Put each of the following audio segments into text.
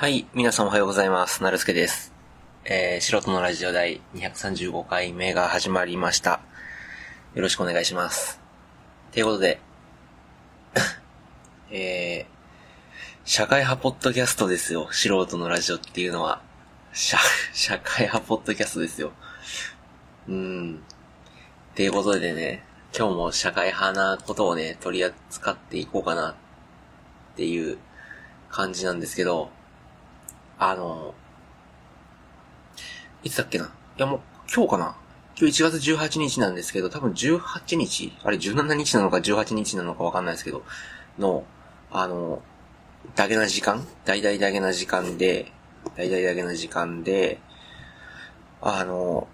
はい、皆さんおはようございます。なるすけです。えー、素人のラジオ第235回目が始まりました。よろしくお願いします。ということで、えー、社会派ポッドキャストですよ。素人のラジオっていうのは。社、社会派ポッドキャストですよ。うーん。っていうことでね、今日も社会派なことをね、取り扱っていこうかなっていう感じなんですけど、あの、いつだっけな？いやもう、今日かな？今日1月18日なんですけど、多分18日？あれ17日なのか18日なのかわかんないですけど、の、あの、だけな時間？大々だけな時間で、大々だけな時間で、あの、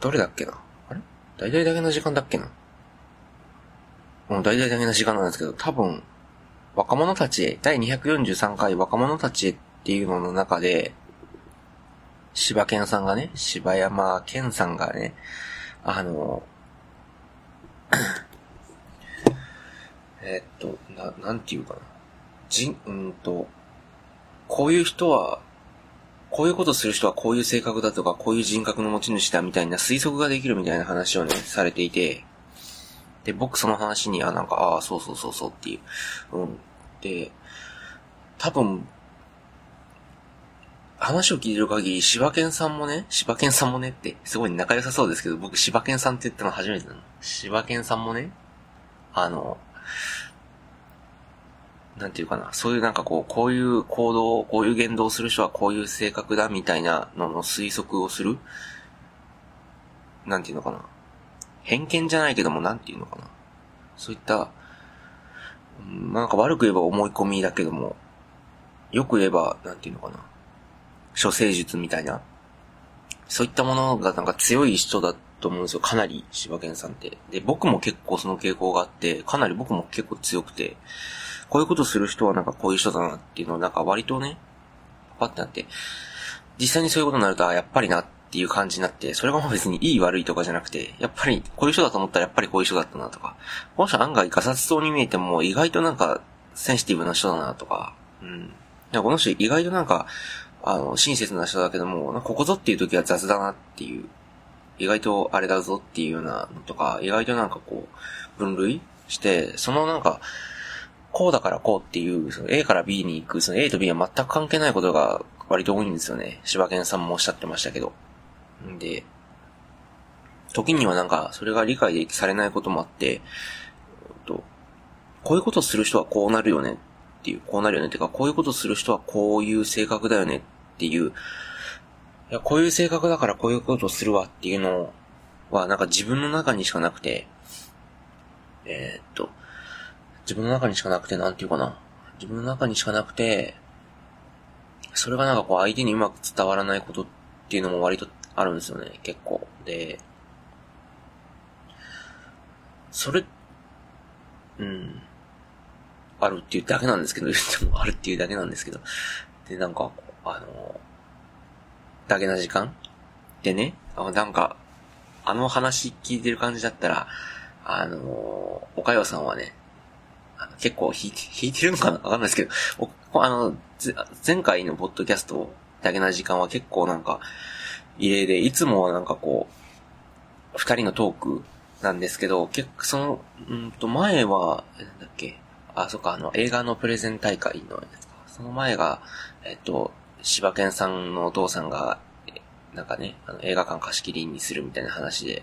どれだっけな？あれ？大々だけな時間だっけな？う、大々だけな時間なんですけど、多分、若者たちへ、第243回若者たちへっていうのの中で、柴犬さんがね、柴山健さんがね、あの、えっと、な、なんていうかな。じ、うんと、こういう人は、こういうことする人はこういう性格だとか、こういう人格の持ち主だみたいな推測ができるみたいな話をね、されていて、で、僕その話に、あ、なんか、ああ、そうそうそうそうっていう。うん。で、多分、話を聞いてる限り、柴犬さんもね、柴犬さんもねって、すごい仲良さそうですけど、僕柴犬さんって言ったの初めてなの。柴犬さんもね、あの、なんていうかな、そういうなんかこう、こういう行動、こういう言動をする人はこういう性格だみたいなのの推測をするなんていうのかな。偏見じゃないけども、なんていうのかな。そういった、なんか悪く言えば思い込みだけども、よく言えば、なんていうのかな。処世術みたいな。そういったものがなんか強い人だと思うんですよ。かなり、柴犬さんって。で、僕も結構その傾向があって、かなり僕も結構強くて、こういうことする人はなんかこういう人だなっていうのをなんか割とね、パッてなって、実際にそういうことになると、あやっぱりなっっていう感じになって、それがもう別にいい悪いとかじゃなくて、やっぱりこういう人だと思ったらやっぱりこういう人だったなとか、この人案外ガサツそうに見えても意外となんかセンシティブな人だなとか、うん。この人意外となんか、あの、親切な人だけども、ここぞっていう時は雑だなっていう、意外とあれだぞっていうようなのとか、意外となんかこう、分類して、そのなんか、こうだからこうっていう、その A から B に行く、その A と B は全く関係ないことが割と多いんですよね。柴犬さんもおっしゃってましたけど。んで、時にはなんか、それが理解されないこともあって、とこういうことする人はこうなるよねっていう、こうなるよねっていうか、こういうことする人はこういう性格だよねっていう、いや、こういう性格だからこういうことをするわっていうのは、なんか自分の中にしかなくて、えーっと、自分の中にしかなくて、なんていうかな。自分の中にしかなくて、それがなんかこう相手にうまく伝わらないことっていうのも割とあるんですよね、結構。で、それ、うん、あるっていうだけなんですけど、言ってもあるっていうだけなんですけど。で、なんか、あの、だけな時間？でね、あなんか、あの話聞いてる感じだったら、あの、おかさんはね、結構弾いて、弾いてるのかなわかんないですけど、あの、前回のポッドキャストだけな時間は結構なんか、異例で、いつもはなんかこう、二人のトークなんですけど、結構その、うんと前は、なんだっけ、あ、そっか、あの、映画のプレゼン大会のやつか。その前が、えっと、柴犬さんのお父さんが、なんかね、あの映画館貸し切りにするみたいな話で、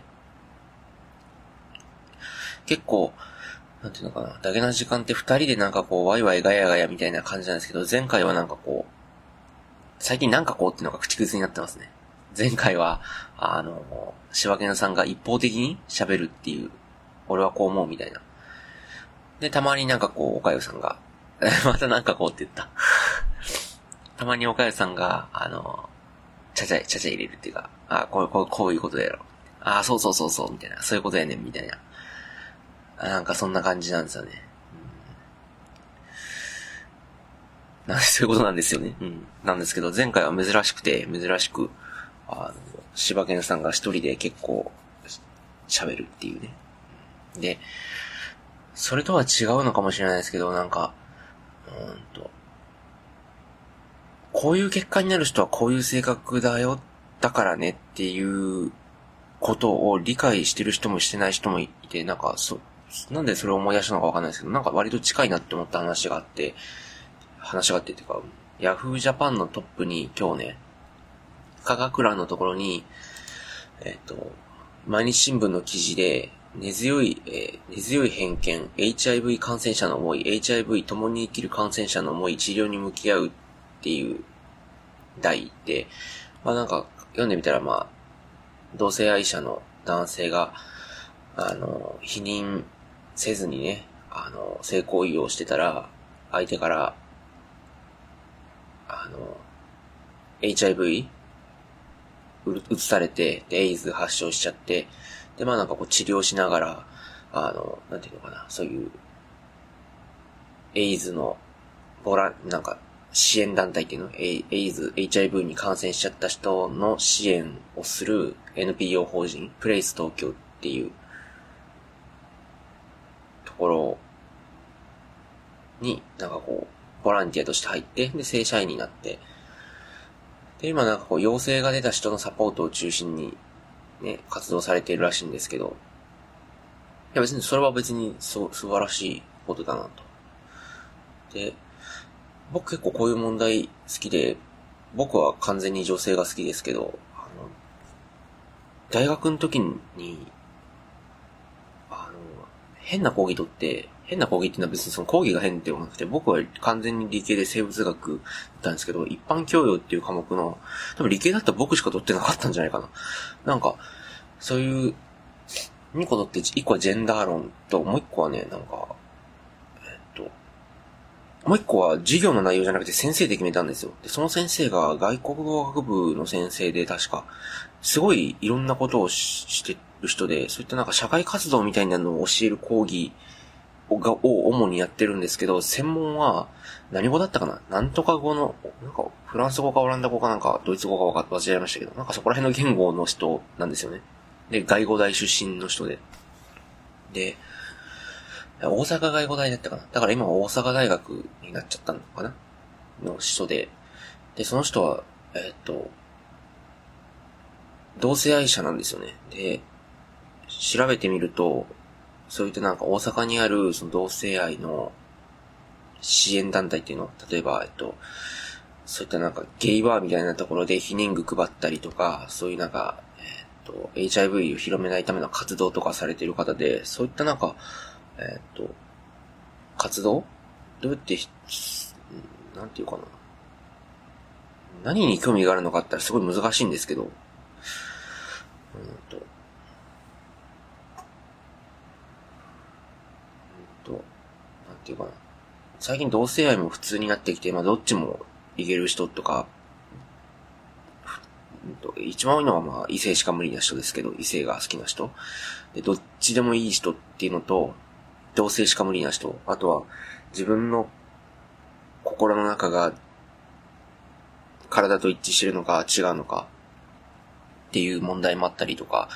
結構、なんていうのかな、だけな時間って二人でなんかこう、ワイワイガヤガヤみたいな感じなんですけど、前回はなんかこう、最近なんかこうっていうのが口癖になってますね。前回は、あの、柴犬さんが一方的に喋るっていう、俺はこう思うみたいな。で、たまになんかこう、おかゆさんが、またなんかこうって言った。たまにおかゆさんが、あの、ちゃちゃ、ちゃちゃ入れるっていうか、あこう、こう、こういうことやろ。あそうそうそうそう、みたいな。そういうことやねん、みたいな。なんかそんな感じなんですよね。うん、なんそういうことなんですよね。うん。なんですけど、前回は珍しくて、珍しく、あの、柴犬さんが一人で結構、喋るっていうね。で、それとは違うのかもしれないですけど、なんか、うんと、こういう結果になる人はこういう性格だよ、だからねっていうことを理解してる人もしてない人もいて、なんか、そ、なんでそれを思い出したのかわかんないですけど、なんか割と近いなって思った話があって、話があってっていうか、ヤフージャパンのトップに今日ね、科学欄のところに、えっ、と、毎日新聞の記事で、根強い、えー、根強い偏見、HIV 感染者の思い、HIV 共に生きる感染者の思い、治療に向き合うっていう題で、まあなんか読んでみたらまあ、同性愛者の男性が、あの、否認せずにね、あの、性行為をしてたら、相手から、あの、HIV 移されて、で、エイズ発症しちゃって、で、まあなんかこう治療しながら、あの、なんていうのかな、そういう、エイズの、ボラン、なんか、支援団体っていうの？エイズ、HIV に感染しちゃった人の支援をする NPO 法人、プレイス東京っていうところに、なんかこう、ボランティアとして入って、で、正社員になって、で、今なんかこう、陽性が出た人のサポートを中心にね、活動されているらしいんですけど、いや別にそれは別にそう素晴らしいことだなと。で、僕結構こういう問題好きで、僕は完全に女性が好きですけど、あの、大学の時に、変な講義とって、変な講義っていうのは別にその講義が変ではなくて、僕は完全に理系で生物学だったんですけど、一般教養っていう科目の、多分理系だったら僕しか取ってなかったんじゃないかな。なんか、そういう、2個取って、1個はジェンダー論と、もう1個はね、なんか、えっと、もう1個は授業の内容じゃなくて先生で決めたんですよ。で、その先生が外国語学部の先生で確か、すごいいろんなことをしてる人で、そういったなんか社会活動みたいなのを教える講義が、を主にやってるんですけど、専門は、何語だったかな？なんとか語の、なんか、フランス語かオランダ語かなんか、ドイツ語か忘れましたけど、なんかそこら辺の言語の人なんですよね。で、外語大出身の人で。で、大阪外語大だったかな？だから今は大阪大学になっちゃったのかな？の人で。で、その人は、えー、っと、同性愛者なんですよね。で、調べてみると、そういったなんか大阪にあるその同性愛の支援団体っていうの例えば、えっと、そういったなんかゲイバーみたいなところで避妊具配ったりとか、そういうなんか、えっと、HIV を広めないための活動とかされている方で、そういったなんか、えっと、活動？どうやって、なんていうかな。何に興味があるのかってすごい難しいんですけど、うん、と、なんっていうかな。最近同性愛も普通になってきて、まあどっちもいける人とか、一番多いのはまあ異性しか無理な人ですけど、異性が好きな人。で、どっちでもいい人っていうのと、同性しか無理な人。あとは自分の心の中が体と一致してるのか違うのかっていう問題もあったりとか、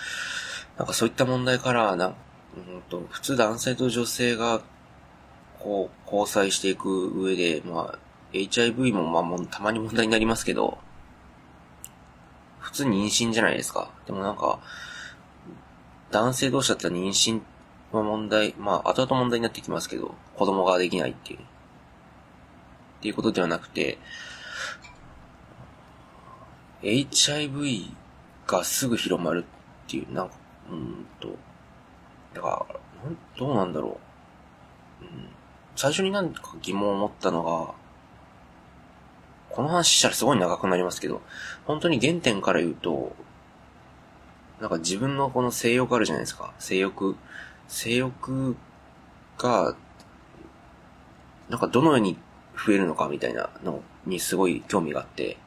なんかそういった問題から、なうんと、普通男性と女性が、こう、交際していく上で、まあ、HIV もまあもたまに問題になりますけど、普通妊娠じゃないですか。でもなんか、男性同士だったら妊娠の問題、まあ、後々問題になってきますけど、子供ができないっていう。っていうことではなくて、HIV がすぐ広まるっていう、なんか、うんと、だから、どうなんだろう。うん、最初になんか疑問を持ったのが、この話したらすごい長くなりますけど、本当に原点から言うと、なんか自分のこの性欲あるじゃないですか。性欲。性欲が、なんかどのように増えるのかみたいなのにすごい興味があって、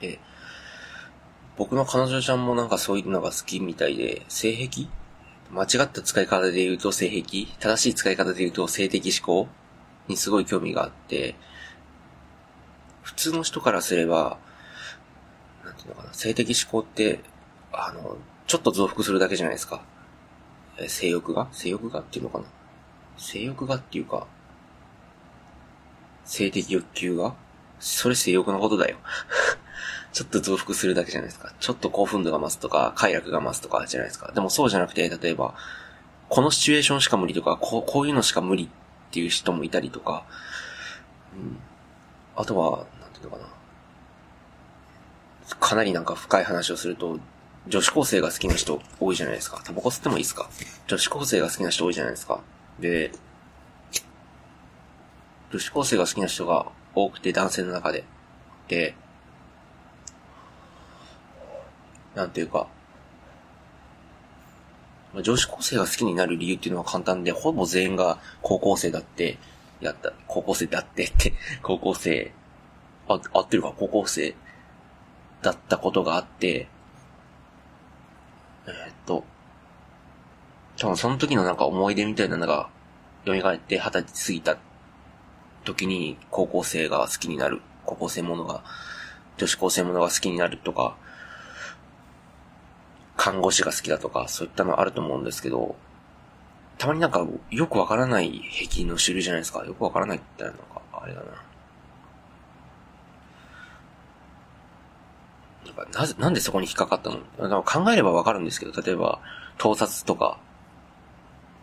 で、僕の彼女ちゃんもなんかそういうのが好きみたいで、性癖間違った使い方で言うと性癖、正しい使い方で言うと性的思考にすごい興味があって、普通の人からすれば、なんていうのかな、性的思考って、あの、ちょっと増幅するだけじゃないですか。え性欲が？性欲がっていうのかな？性欲がっていうか、性的欲求が？それ性欲のことだよ。ちょっと増幅するだけじゃないですか。ちょっと興奮度が増すとか、快楽が増すとかじゃないですか。でもそうじゃなくて、例えば、このシチュエーションしか無理とか、こうこういうのしか無理っていう人もいたりとか、うん。あとは、なんていうのかな。かなりなんか深い話をすると、女子高生が好きな人多いじゃないですか。タバコ吸ってもいいですか？女子高生が好きな人多いじゃないですか。で、女子高生が好きな人が多くて男性の中で。で、なんていうか、まあ、女子高生が好きになる理由っていうのは簡単で、ほぼ全員が高校生だって、やった、高校生だってって 高校生、あ、合ってるか、高校生だったことがあって、えー、っと、多分その時のなんか思い出みたいなのが蘇って二十歳過ぎた時に高校生が好きになる、高校生ものが、女子高生ものが好きになるとか、看護師が好きだとか、そういったのあると思うんですけど、たまになんか、よくわからない壁の種類じゃないですか。よくわからないって言ったらなんか、あれだな。なんか、なぜ、なんでそこに引っかかったの？考えればわかるんですけど、例えば、盗撮とか、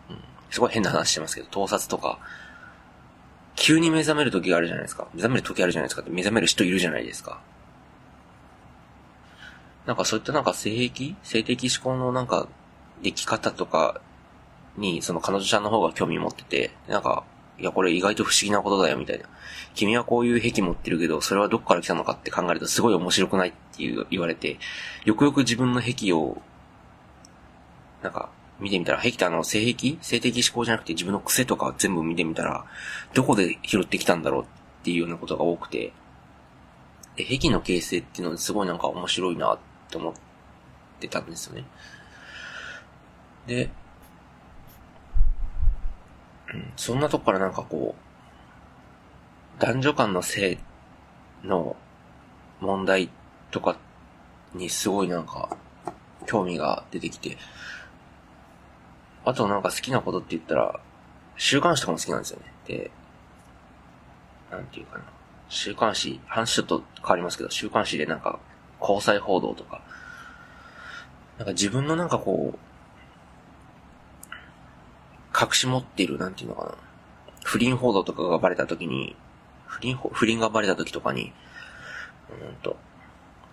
うん、すごい変な話してますけど、盗撮とか、急に目覚める時があるじゃないですか。目覚める時あるじゃないですかって目覚める人いるじゃないですか。なんかそういったなんか性癖性的思考のなんか、出来方とかに、その彼女ちゃんの方が興味持ってて、なんか、いや、これ意外と不思議なことだよ、みたいな。君はこういう癖持ってるけど、それはどっから来たのかって考えるとすごい面白くないっていう言われて、よくよく自分の癖を、なんか、見てみたら、癖ってあの、性癖？性的思考じゃなくて自分の癖とか全部見てみたら、どこで拾ってきたんだろうっていうようなことが多くて、で、癖の形成っていうのすごいなんか面白いなっって思ってたんですよね。で、うん、そんなとこからなんかこう、男女間の性の問題とかにすごいなんか興味が出てきて、あとなんか好きなことって言ったら、週刊誌とかも好きなんですよね。で、なんていうかな。週刊誌、話ちょっと変わりますけど、週刊誌でなんか交際報道とか、なんか自分のなんかこう、隠し持っている、なんていうのかな。不倫報道とかがバレた時に、不倫、不倫がバレた時とかに、うんと、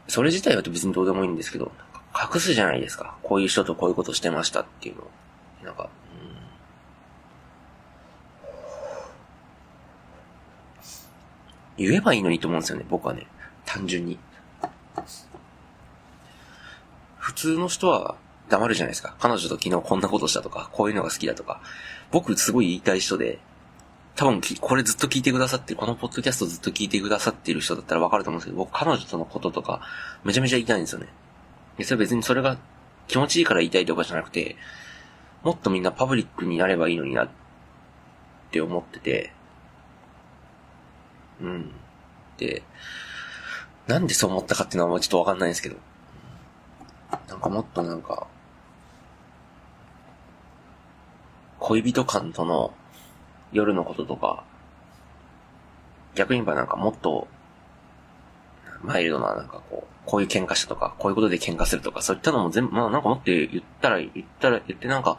それ自体は別にどうでもいいんですけど、隠すじゃないですか。こういう人とこういうことしてましたっていうのを。なんか、うん、言えばいいのにと思うんですよね、僕はね。単純に。普通の人は黙るじゃないですか。彼女と昨日こんなことしたとか、こういうのが好きだとか。僕すごい言いたい人で、多分これずっと聞いてくださってる、このポッドキャストずっと聞いてくださってる人だったらわかると思うんですけど、僕彼女とのこととか、めちゃめちゃ言いたいんですよね。で、それ別にそれが気持ちいいから言いたいとかじゃなくて、もっとみんなパブリックになればいいのになって思ってて、うん。で、なんでそう思ったかっていうのはもうちょっとわかんないんですけど。なんかもっとなんか、恋人間との夜のこととか、逆に言えばなんかもっと、マイルドななんかこう、こういう喧嘩したとか、こういうことで喧嘩するとか、そういったのも全部、まあなんかもって言ったら、言ったら、言ってなんか、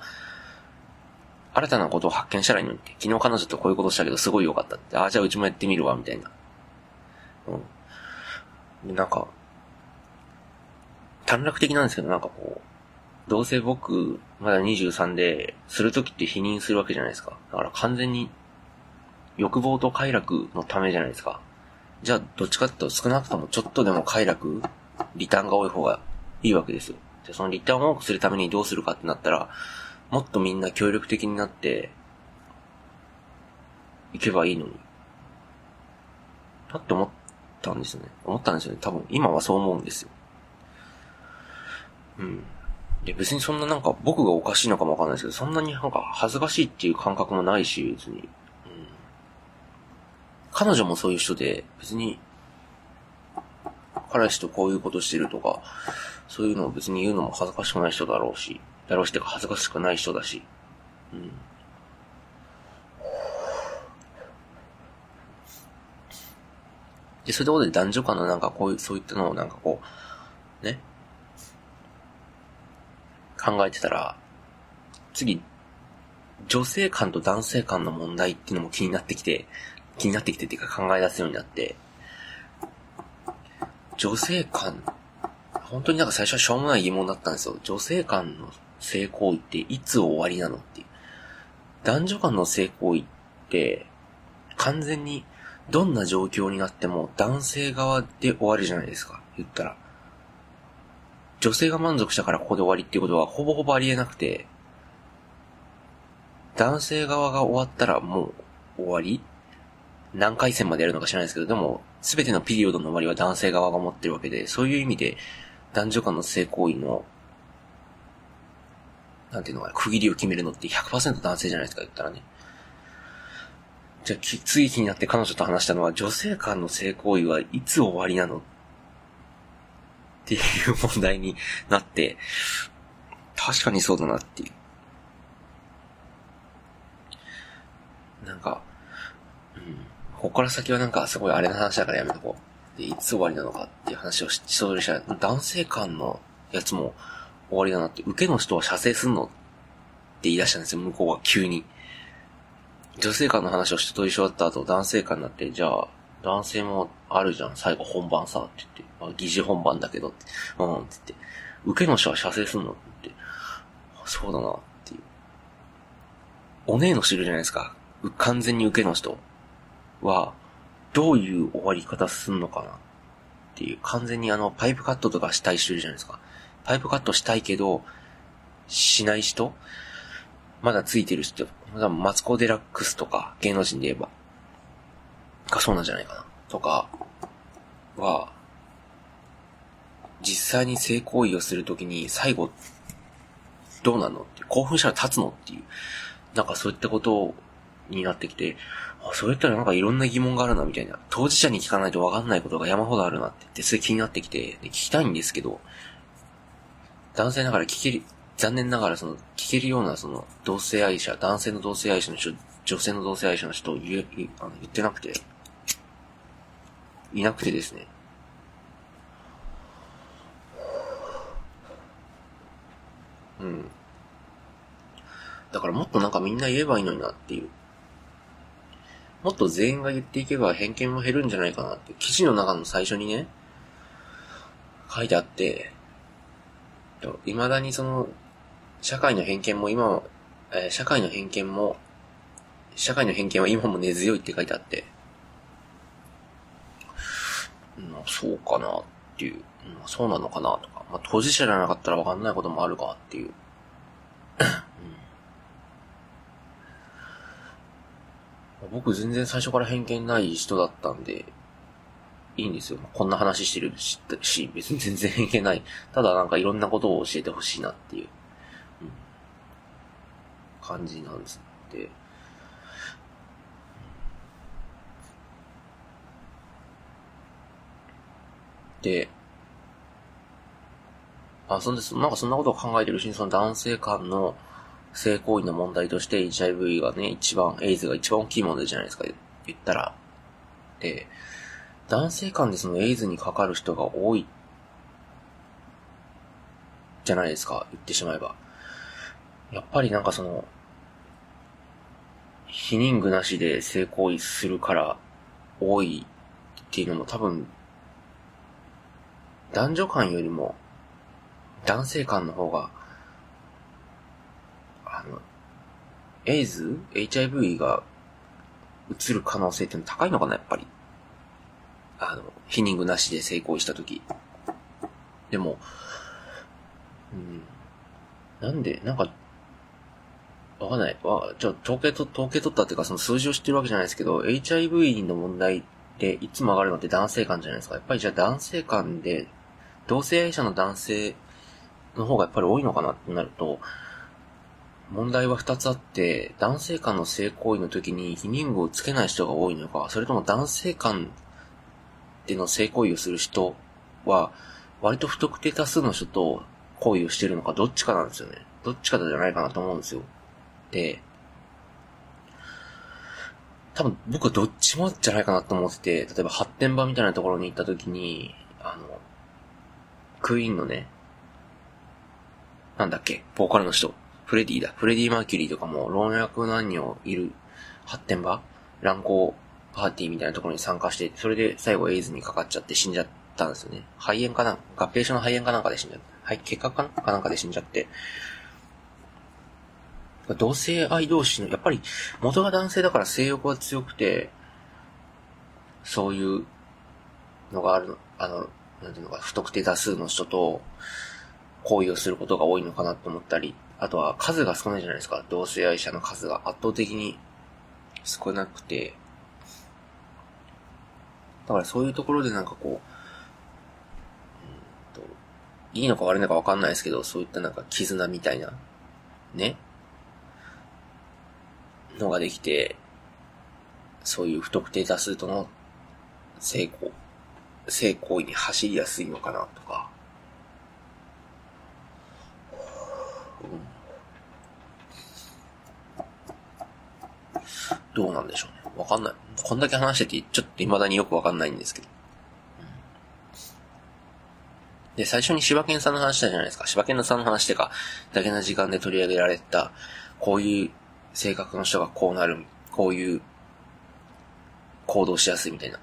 新たなことを発見したらいいのにって、昨日彼女とこういうことしたけどすごい良かったって、ああ、じゃあうちもやってみるわ、みたいな。うん。なんか、短絡的なんですけど、なんかこう、どうせ僕、まだ23で、するときって否認するわけじゃないですか。だから完全に、欲望と快楽のためじゃないですか。じゃあ、どっちかっていうと少なくともちょっとでも快楽、リターンが多い方がいいわけですよ。で、そのリターンを多くするためにどうするかってなったら、もっとみんな協力的になって、いけばいいのに。だって思ったんですよね。思ったんですよね。多分、今はそう思うんですよ。うん。で、別にそんななんか僕がおかしいのかもわかんないですけど、そんなになんか恥ずかしいっていう感覚もないし、別に。うん。彼女もそういう人で、別に、彼氏とこういうことしてるとか、そういうのを別に言うのも恥ずかしくない人だろうし、だろうしてか恥ずかしくない人だし。うん。で、そういうところで男女間のなんかこういう、そういったのをなんかこう、ね、考えてたら、次、女性間と男性間の問題っていうのも気になってきて、気になってきてっていうか考え出すようになって、女性間、本当になんか最初はしょうもない疑問だったんですよ。女性間の性行為っていつ終わりなのっていう。男女間の性行為って、完全にどんな状況になっても男性側で終わりじゃないですか。言ったら。女性が満足したからここで終わりっていうことはほぼほぼありえなくて、男性側が終わったらもう終わり何回戦までやるのか知らないですけど、でも、すべてのピリオドの終わりは男性側が持ってるわけで、そういう意味で、男女間の性行為の、なんていうのかな、区切りを決めるのって100%男性じゃないですか、言ったらね。じゃあ、次気になって彼女と話したのは、女性間の性行為はいつ終わりなのっていう問題になって、確かにそうだなっていう。なんか、うん。ここから先はなんかすごいあれな話だからやめとこう。で、いつ終わりなのかっていう話をしそうでしたら。男性間のやつも終わりだなって、受けの人は射精すんのって言い出したんですよ、向こうは急に。女性間の話を人と一緒だった後、男性間になって、じゃあ、男性もあるじゃん、最後本番さ、って言って、あ、疑似本番だけど、うん、って言って、受けの人は射精すんのって言って、そうだな、っていう。お姉の知るじゃないですか。完全に受けの人は、どういう終わり方すんのかな。っていう、完全にあの、パイプカットとかしたい人いるじゃないですか。パイプカットしたいけど、しない人？まだついてる人、マツコデラックスとか、芸能人で言えば、がそうなんじゃないかな。とか、は、実際に性行為をするときに、最後、どうなのって興奮したら立つのっていう、なんかそういったことになってきて、あ、そういったらなんかいろんな疑問があるな、みたいな。当事者に聞かないとわかんないことが山ほどあるなって、すごい気になってきて、聞きたいんですけど、男性ながら聞ける、残念ながらその、聞けるようなその、同性愛者、男性の同性愛者の人、女性の同性愛者の人を言え、あの言ってなくて、いなくてですね。うん。だからもっとなんかみんな言えばいいのになっていう。もっと全員が言っていけば偏見も減るんじゃないかなって、記事の中の最初にね、書いてあって、未だにその、社会の偏見も今も、えー、社会の偏見も、社会の偏見は今も根強いって書いてあって、うん、そうかなっていう、うん、そうなのかなとか、まあ、当事者じゃなかったらわかんないこともあるかっていう。うん僕全然最初から偏見ない人だったんで、いいんですよ。こんな話してるし、別に全然偏見ない。ただなんかいろんなことを教えてほしいなっていう、感じなんですって。で、あ、そんで。なんかそんなことを考えてるうちにその男性間の性行為の問題として HIV がね、一番、エイズが一番大きい問題じゃないですか、言ったら。で、男性間でそのエイズにかかる人が多い、じゃないですか、言ってしまえば。やっぱりなんかその、避妊具なしで性行為するから多いっていうのも多分、男女間よりも男性間の方があのエイズ ?HIV が移る可能性っての高いのかな、やっぱり。あの、ヒニングなしで成功したとき。でも、うん。なんで、なんか、わかんない。わ、ちょ、統計と、統計取ったっていうか、その数字を知ってるわけじゃないですけど、HIV の問題っていつも上がるのって男性間じゃないですか。やっぱりじゃあ男性間で、同性愛者の男性の方がやっぱり多いのかなってなると、問題は二つあって、男性間の性行為の時に避妊具をつけない人が多いのか、それとも男性間での性行為をする人は、割と不特定多数の人と行為をしてるのか、どっちかなんですよね。どっちかじゃないかなと思うんですよ。で、多分僕はどっちもじゃないかなと思ってて、例えば発展場みたいなところに行った時に、あの、クイーンのね、なんだっけ、ボーカルの人、フレディだ。フレディ・マーキュリーとかも老若男女いる発展場乱行パーティーみたいなところに参加して、それで最後エイズにかかっちゃって死んじゃったんですよね。肺炎かな合併症の肺炎かなんかで死んじゃった。はい、結核かなんかで死んじゃって。同性愛同士の、やっぱり元が男性だから性欲が強くて、そういうのがあるの、あの、なんていうのか、不特定多数の人と行為をすることが多いのかなと思ったり、あとは数が少ないじゃないですか。同性愛者の数が。圧倒的に少なくて、だからそういうところでなんかこう、うんといいのか悪いのかわかんないですけど、そういったなんか絆みたいな、ね、のができて、そういう不特定多数との成功、性行為に走りやすいのかなとか、うん、どうなんでしょうね。わかんない。こんだけ話してて、ちょっと未だによくわかんないんですけど。で、最初に柴犬さんの話したじゃないですか。柴犬さんの話ってか、だけな時間で取り上げられた、こういう性格の人がこうなる、こういう行動しやすいみたいな。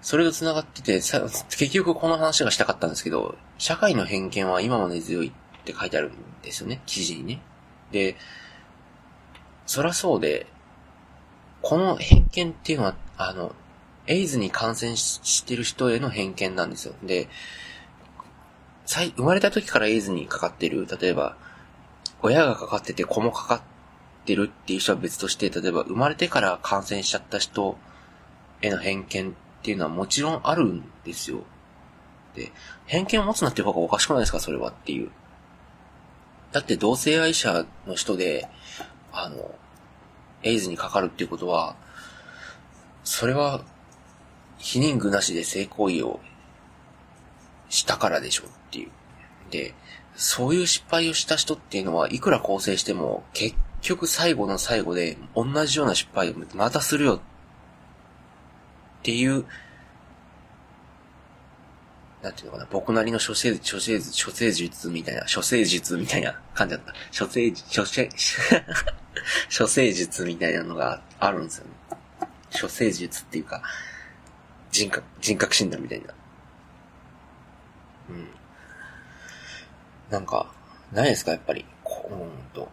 それと繋がってて、さ結局この話がしたかったんですけど、社会の偏見は今まで強いって書いてあるんですよね、記事にね。で、そらそうで、この偏見っていうのは、あの、エイズに感染してる人への偏見なんですよ。で、生まれた時からエイズにかかってる、例えば、親がかかってて子もかかってるっていう人は別として、例えば生まれてから感染しちゃった人への偏見っていうのはもちろんあるんですよ。で、偏見を持つなっていう方がおかしくないですか、それはっていう。だって同性愛者の人で、あの、エイズにかかるっていうことは、それは、否認具なしで性行為をしたからでしょっていう。で、そういう失敗をした人っていうのは、いくら構成しても、結局最後の最後で、同じような失敗をまたするよっていう、なんていうのかな、僕なりの処世、処世、処世術みたいな、処世術みたいな感じだった。処世、処世、処世術みたいなのがあるんですよね。処世術っていうか、人格、人格診断みたいな。うん。なんか、ないですか、やっぱり。こうんと。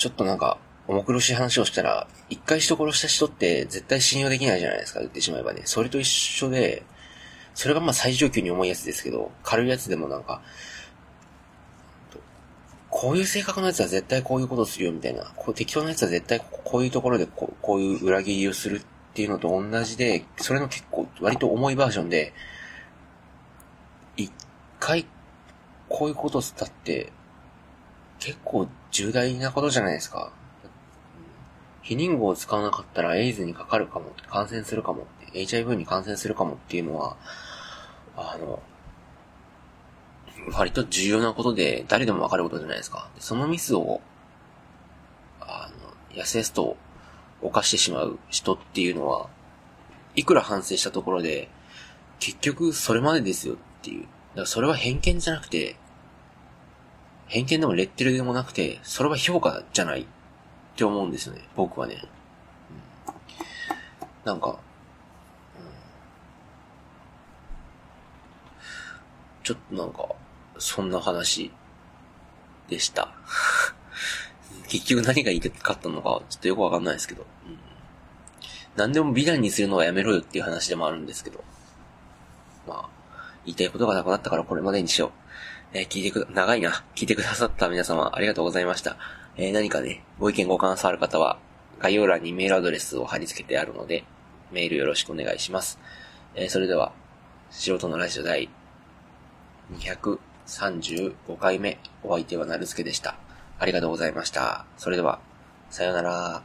ちょっとなんか、重苦しい話をしたら、一回人殺した人って絶対信用できないじゃないですか、言ってしまえばね。それと一緒で、それがまあ最上級に重いやつですけど、軽いやつでもなんか、こういう性格のやつは絶対こういうことするよみたいな、こう適当なやつは絶対こういうところでこうこういう裏切りをするっていうのと同じで、それの結構割と重いバージョンで、一回こういうことしたって、結構重大なことじゃないですか。避妊具を使わなかったらエイズにかかるかも、感染するかも、HIV に感染するかもっていうのは、あの、割と重要なことで、誰でもわかることじゃないですか。そのミスを、あの、やすやすと犯してしまう人っていうのは、いくら反省したところで、結局それまでですよっていう。だからそれは偏見じゃなくて、偏見でもレッテルでもなくて、それは評価じゃないって思うんですよね。僕はね。うん、なんか、ちょっとなんか、そんな話でした。結局何が言いたかったのか、ちょっとよくわかんないですけど。うん、何でも美談にするのはやめろよっていう話でもあるんですけど。まあ、言いたいことがなくなったからこれまでにしよう。えー、聞いてく、長いな。聞いてくださった皆様ありがとうございました。えー、何かね、ご意見ご感想ある方は、概要欄にメールアドレスを貼り付けてあるので、メールよろしくお願いします。えー、それでは、素人のラジオ第235回目、お相手はなるすけでした。ありがとうございました。それでは、さようなら。